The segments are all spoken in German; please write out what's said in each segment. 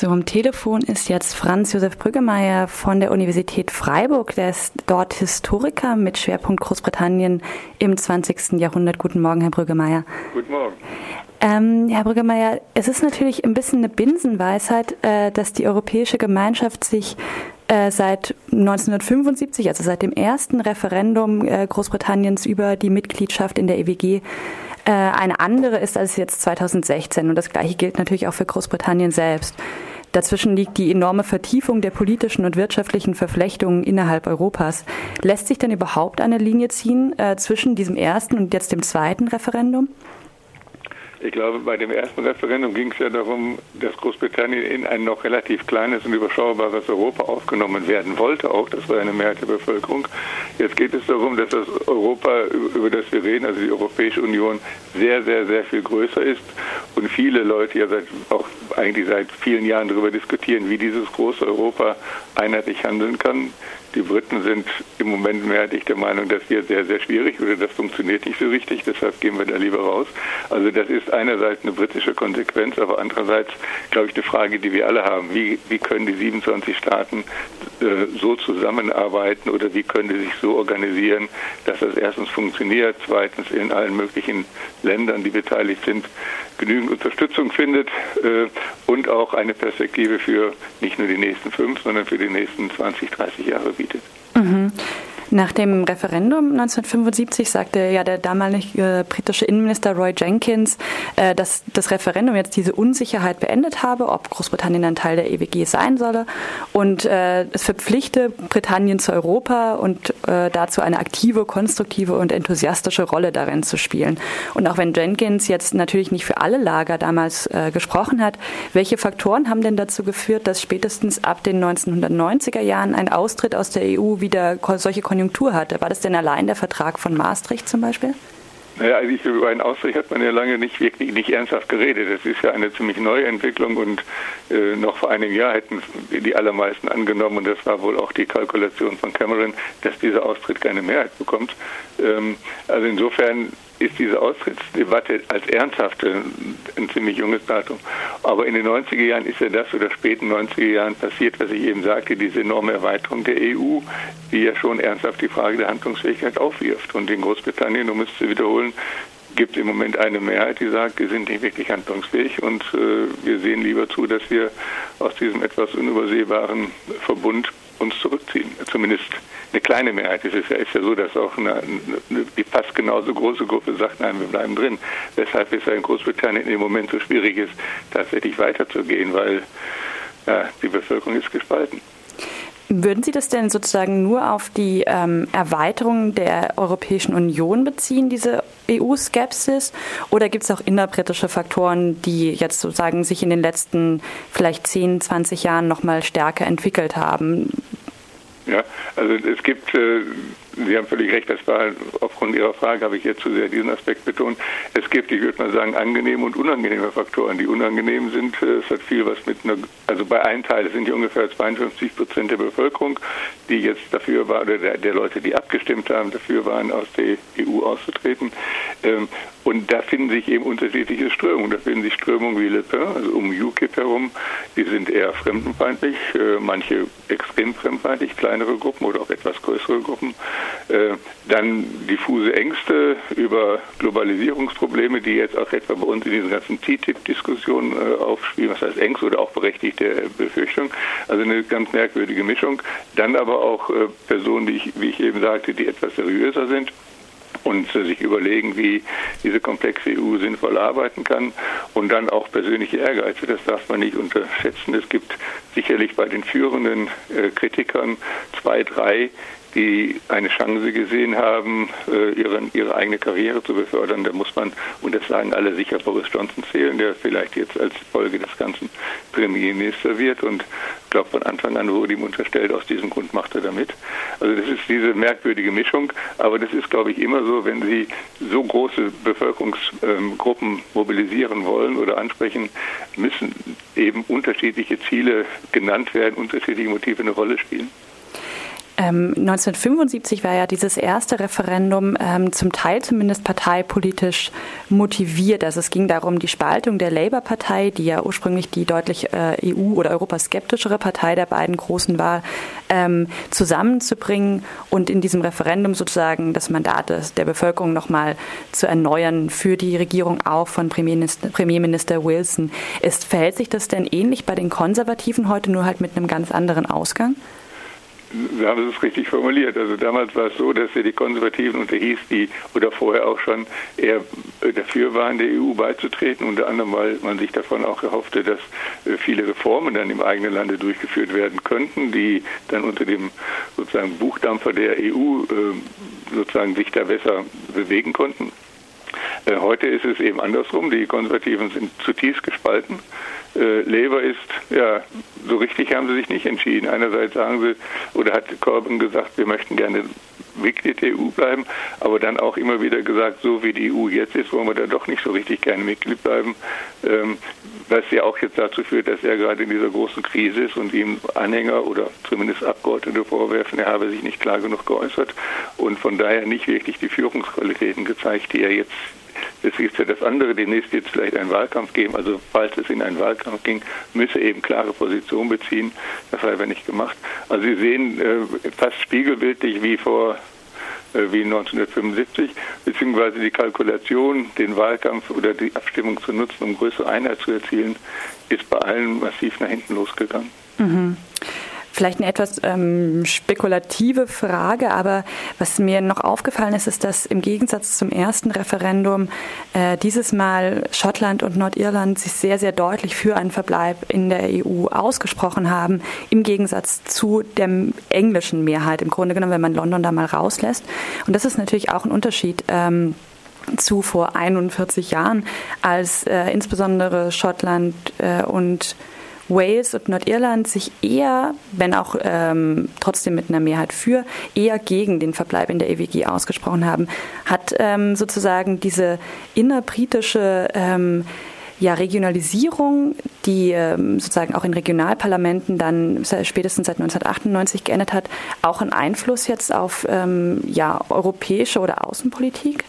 So, am Telefon ist jetzt Franz Josef Brüggemeier von der Universität Freiburg. Der ist dort Historiker mit Schwerpunkt Großbritannien im 20. Jahrhundert. Guten Morgen, Herr Brüggemeier. Guten Morgen. Ähm, Herr Brüggemeier, es ist natürlich ein bisschen eine Binsenweisheit, äh, dass die Europäische Gemeinschaft sich äh, seit 1975, also seit dem ersten Referendum äh, Großbritanniens über die Mitgliedschaft in der EWG, äh, eine andere ist als jetzt 2016. Und das Gleiche gilt natürlich auch für Großbritannien selbst. Dazwischen liegt die enorme Vertiefung der politischen und wirtschaftlichen Verflechtungen innerhalb Europas. Lässt sich denn überhaupt eine Linie ziehen äh, zwischen diesem ersten und jetzt dem zweiten Referendum? Ich glaube, bei dem ersten Referendum ging es ja darum, dass Großbritannien in ein noch relativ kleines und überschaubares Europa aufgenommen werden wollte. Auch das war eine Mehrheit der Bevölkerung. Jetzt geht es darum, dass das Europa, über das wir reden, also die Europäische Union, sehr, sehr, sehr viel größer ist und viele Leute ja seit, auch eigentlich seit vielen Jahren darüber diskutieren, wie dieses große Europa einheitlich handeln kann. Die Briten sind im Moment mehrheitlich der Meinung, das wird sehr, sehr schwierig oder das funktioniert nicht so richtig, deshalb gehen wir da lieber raus. Also das ist einerseits eine britische Konsequenz, aber andererseits, glaube ich, eine Frage, die wir alle haben. Wie, wie können die 27 Staaten äh, so zusammenarbeiten oder wie können die sich so organisieren, dass das erstens funktioniert, zweitens in allen möglichen Ländern, die beteiligt sind, genügend Unterstützung findet äh, und auch eine Perspektive für nicht nur die nächsten fünf, sondern für die nächsten 20, 30 Jahre bietet. Nach dem Referendum 1975 sagte ja der damalige äh, britische Innenminister Roy Jenkins, äh, dass das Referendum jetzt diese Unsicherheit beendet habe, ob Großbritannien ein Teil der EWG sein solle. Und äh, es verpflichte Britannien zu Europa und dazu eine aktive, konstruktive und enthusiastische Rolle darin zu spielen. Und auch wenn Jenkins jetzt natürlich nicht für alle Lager damals gesprochen hat, welche Faktoren haben denn dazu geführt, dass spätestens ab den 1990er Jahren ein Austritt aus der EU wieder solche Konjunkturen Konjunktur hatte. War das denn allein der Vertrag von Maastricht zum Beispiel? Naja, also über einen Ausstrich hat man ja lange nicht wirklich nicht ernsthaft geredet. Das ist ja eine ziemlich neue Entwicklung und noch vor einem Jahr hätten die allermeisten angenommen, und das war wohl auch die Kalkulation von Cameron, dass dieser Austritt keine Mehrheit bekommt. Ähm, also insofern ist diese Austrittsdebatte als ernsthafte ein ziemlich junges Datum. Aber in den 90er Jahren ist ja das oder späten 90er Jahren passiert, was ich eben sagte, diese enorme Erweiterung der EU, die ja schon ernsthaft die Frage der Handlungsfähigkeit aufwirft. Und in Großbritannien, um es zu wiederholen, gibt im Moment eine Mehrheit, die sagt, wir sind nicht wirklich handlungsfähig und äh, wir sehen lieber zu, dass wir aus diesem etwas unübersehbaren Verbund uns zurückziehen. Zumindest eine kleine Mehrheit. Es ist ja, ist ja so, dass auch eine, eine, die fast genauso große Gruppe sagt, nein, wir bleiben drin. Weshalb es ja in Großbritannien im Moment so schwierig ist, tatsächlich weiterzugehen, weil ja, die Bevölkerung ist gespalten. Würden Sie das denn sozusagen nur auf die ähm, Erweiterung der Europäischen Union beziehen, diese EU-Skepsis? Oder gibt es auch innerbritische Faktoren, die jetzt sozusagen sich in den letzten vielleicht 10, 20 Jahren noch mal stärker entwickelt haben? Ja, also es gibt äh, Sie haben völlig recht, das war aufgrund Ihrer Frage, habe ich jetzt zu sehr diesen Aspekt betont. Es gibt, ich würde mal sagen, angenehme und unangenehme Faktoren. Die unangenehmen sind, äh, es hat viel was mit einer, also bei einem Teil sind die ungefähr 52 Prozent der Bevölkerung, die jetzt dafür war, oder der, der Leute, die abgestimmt haben, dafür waren, aus der EU auszutreten. Ähm, und da finden sich eben unterschiedliche Strömungen. Da finden sich Strömungen wie Le Pen, also um UKIP herum, die sind eher fremdenfeindlich, äh, manche extrem fremdenfeindlich, kleinere Gruppen oder auch etwas größere Gruppen. Äh, dann diffuse Ängste über Globalisierungsprobleme, die jetzt auch etwa bei uns in diesen ganzen TTIP-Diskussionen äh, aufspielen, was heißt Ängste oder auch berechtigte Befürchtung. Also eine ganz merkwürdige Mischung. Dann aber auch äh, Personen, die ich, wie ich eben sagte, die etwas seriöser sind und sich überlegen, wie diese komplexe EU sinnvoll arbeiten kann und dann auch persönliche Ehrgeize, das darf man nicht unterschätzen. Es gibt sicherlich bei den führenden äh, Kritikern zwei, drei, die eine Chance gesehen haben, äh, ihre, ihre eigene Karriere zu befördern. Da muss man, und das sagen alle sicher, Boris Johnson zählen, der vielleicht jetzt als Folge des Ganzen Premierminister wird. Und ich glaube, von Anfang an wurde ihm unterstellt, aus diesem Grund macht er damit. Also das ist diese merkwürdige Mischung. Aber das ist, glaube ich, immer so, wenn Sie so große Bevölkerungsgruppen mobilisieren wollen oder ansprechen, müssen eben unterschiedliche Ziele genannt werden, unterschiedliche Motive eine Rolle spielen. Ähm, 1975 war ja dieses erste Referendum ähm, zum Teil zumindest parteipolitisch motiviert. Also es ging darum, die Spaltung der Labour-Partei, die ja ursprünglich die deutlich äh, EU- oder europaskeptischere Partei der beiden großen war, ähm, zusammenzubringen und in diesem Referendum sozusagen das Mandat der Bevölkerung nochmal zu erneuern für die Regierung auch von Premierminister, Premierminister Wilson. Ist, verhält sich das denn ähnlich bei den Konservativen heute, nur halt mit einem ganz anderen Ausgang? Sie haben es richtig formuliert. Also damals war es so, dass ja die Konservativen unterhieß, die oder vorher auch schon eher dafür waren, der EU beizutreten, unter anderem, weil man sich davon auch erhoffte, dass äh, viele Reformen dann im eigenen Lande durchgeführt werden könnten, die dann unter dem sozusagen Buchdampfer der EU äh, sozusagen sich da besser bewegen konnten. Äh, heute ist es eben andersrum. Die Konservativen sind zutiefst gespalten. Äh, Labour ist, ja, so richtig haben sie sich nicht entschieden. Einerseits sagen sie, oder hat Corbyn gesagt, wir möchten gerne Mitglied der EU bleiben, aber dann auch immer wieder gesagt, so wie die EU jetzt ist, wollen wir da doch nicht so richtig gerne Mitglied bleiben. Ähm, was ja auch jetzt dazu führt, dass er gerade in dieser großen Krise ist und ihm Anhänger oder zumindest Abgeordnete vorwerfen, er habe sich nicht klar genug geäußert und von daher nicht wirklich die Führungsqualitäten gezeigt, die er jetzt das ist ja das andere, demnächst jetzt vielleicht einen Wahlkampf geben. Also falls es in einen Wahlkampf ging, müsse eben klare Position beziehen. Das hat er nicht gemacht. Also Sie sehen äh, fast spiegelbildlich wie vor äh, wie 1975, beziehungsweise die Kalkulation, den Wahlkampf oder die Abstimmung zu nutzen, um größere Einheit zu erzielen, ist bei allen massiv nach hinten losgegangen. Mhm. Vielleicht eine etwas ähm, spekulative Frage, aber was mir noch aufgefallen ist, ist, dass im Gegensatz zum ersten Referendum äh, dieses Mal Schottland und Nordirland sich sehr, sehr deutlich für einen Verbleib in der EU ausgesprochen haben, im Gegensatz zu der englischen Mehrheit. Im Grunde genommen, wenn man London da mal rauslässt. Und das ist natürlich auch ein Unterschied. Ähm, zu vor 41 Jahren, als äh, insbesondere Schottland äh, und Wales und Nordirland sich eher, wenn auch ähm, trotzdem mit einer Mehrheit für, eher gegen den Verbleib in der EWG ausgesprochen haben, hat ähm, sozusagen diese innerbritische ähm, ja, Regionalisierung, die ähm, sozusagen auch in Regionalparlamenten dann spätestens seit 1998 geändert hat, auch einen Einfluss jetzt auf ähm, ja, europäische oder Außenpolitik?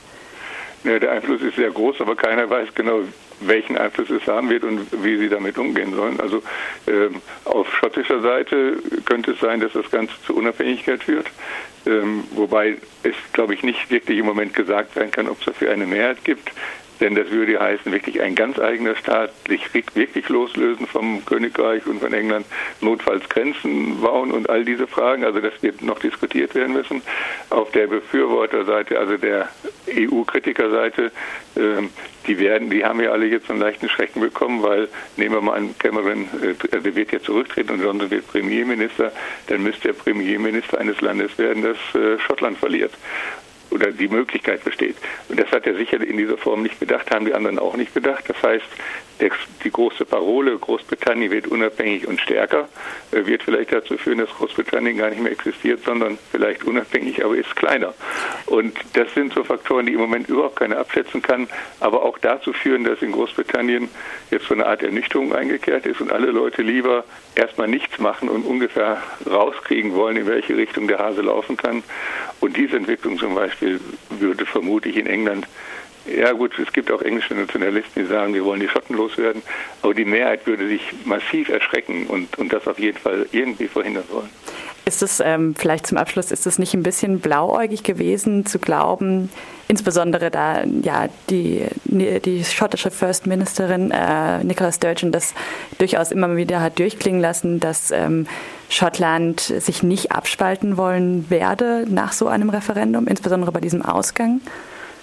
Ja, der Einfluss ist sehr groß, aber keiner weiß genau, welchen Einfluss es haben wird und wie sie damit umgehen sollen. Also ähm, auf schottischer Seite könnte es sein, dass das Ganze zur Unabhängigkeit führt. Ähm, wobei es, glaube ich, nicht wirklich im Moment gesagt werden kann, ob es dafür eine Mehrheit gibt. Denn das würde heißen, wirklich ein ganz eigener Staat, sich wirklich loslösen vom Königreich und von England, notfalls Grenzen bauen und all diese Fragen. Also das wird noch diskutiert werden müssen. Auf der Befürworterseite, also der EU-Kritikerseite, äh, die werden, die haben ja alle jetzt einen leichten Schrecken bekommen, weil nehmen wir mal an, Cameron, äh, der wird jetzt zurücktreten und Johnson wird Premierminister, dann müsste er Premierminister eines Landes werden, das äh, Schottland verliert oder die Möglichkeit besteht. Und das hat er sicher in dieser Form nicht bedacht, haben die anderen auch nicht bedacht. Das heißt, die große Parole, Großbritannien wird unabhängig und stärker, äh, wird vielleicht dazu führen, dass Großbritannien gar nicht mehr existiert, sondern vielleicht unabhängig, aber ist kleiner. Und das sind so Faktoren, die im Moment überhaupt keiner abschätzen kann, aber auch dazu führen, dass in Großbritannien jetzt so eine Art Ernüchterung eingekehrt ist und alle Leute lieber erstmal nichts machen und ungefähr rauskriegen wollen, in welche Richtung der Hase laufen kann. Und diese Entwicklung zum Beispiel würde vermutlich in England ja gut, es gibt auch englische Nationalisten, die sagen, wir wollen die Schotten loswerden, aber die Mehrheit würde sich massiv erschrecken und, und das auf jeden Fall irgendwie verhindern wollen. Ist es ähm, vielleicht zum Abschluss, ist es nicht ein bisschen blauäugig gewesen zu glauben, insbesondere da ja die, die schottische First Ministerin äh, Nicola Sturgeon das durchaus immer wieder hat durchklingen lassen, dass ähm, Schottland sich nicht abspalten wollen werde nach so einem Referendum, insbesondere bei diesem Ausgang?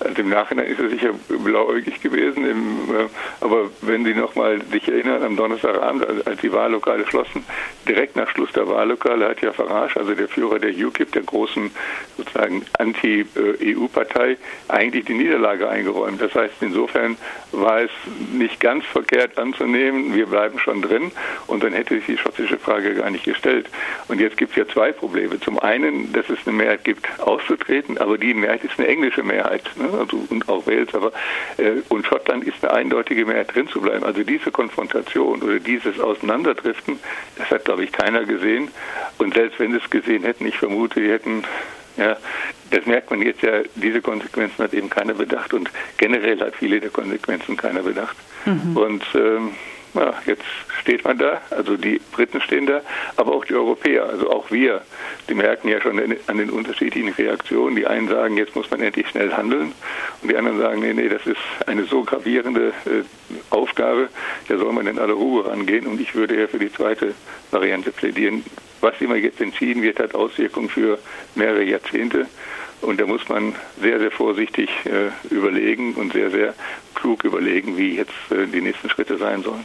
Also im Nachhinein ist er sicher blauäugig gewesen. Im, äh, aber wenn Sie noch mal sich erinnern, am Donnerstagabend, als die Wahllokale schlossen, direkt nach Schluss der Wahllokale hat ja Farage, also der Führer der UKIP, der großen sozusagen Anti-EU-Partei, eigentlich die Niederlage eingeräumt. Das heißt, insofern war es nicht ganz verkehrt anzunehmen, wir bleiben schon drin und dann hätte sich die schottische Frage gar nicht gestellt. Und jetzt gibt es ja zwei Probleme. Zum einen, dass es eine Mehrheit gibt, auszutreten, aber die Mehrheit ist eine englische Mehrheit. Ne? also, und auch Wales, aber äh, und Schottland ist eine eindeutige Mehrheit drin zu bleiben. Also diese Konfrontation oder dieses Auseinanderdriften, das hat, glaube ich, keiner gesehen. Und selbst wenn sie es gesehen hätten, ich vermute, die hätten ja, das merkt man jetzt ja, diese Konsequenzen hat eben keiner bedacht und generell hat viele der Konsequenzen keiner bedacht. Mhm. Und ähm, ja, jetzt steht man da, also die Briten stehen da, aber auch die Europäer, also auch wir, die merken ja schon an den unterschiedlichen Reaktionen. Die einen sagen, jetzt muss man endlich schnell handeln und die anderen sagen, nee, nee, das ist eine so gravierende äh, Aufgabe, da soll man in aller Ruhe rangehen und ich würde eher für die zweite Variante plädieren. Was immer jetzt entschieden wird, hat Auswirkungen für mehrere Jahrzehnte. Und da muss man sehr, sehr vorsichtig äh, überlegen und sehr, sehr klug überlegen, wie jetzt äh, die nächsten Schritte sein sollen.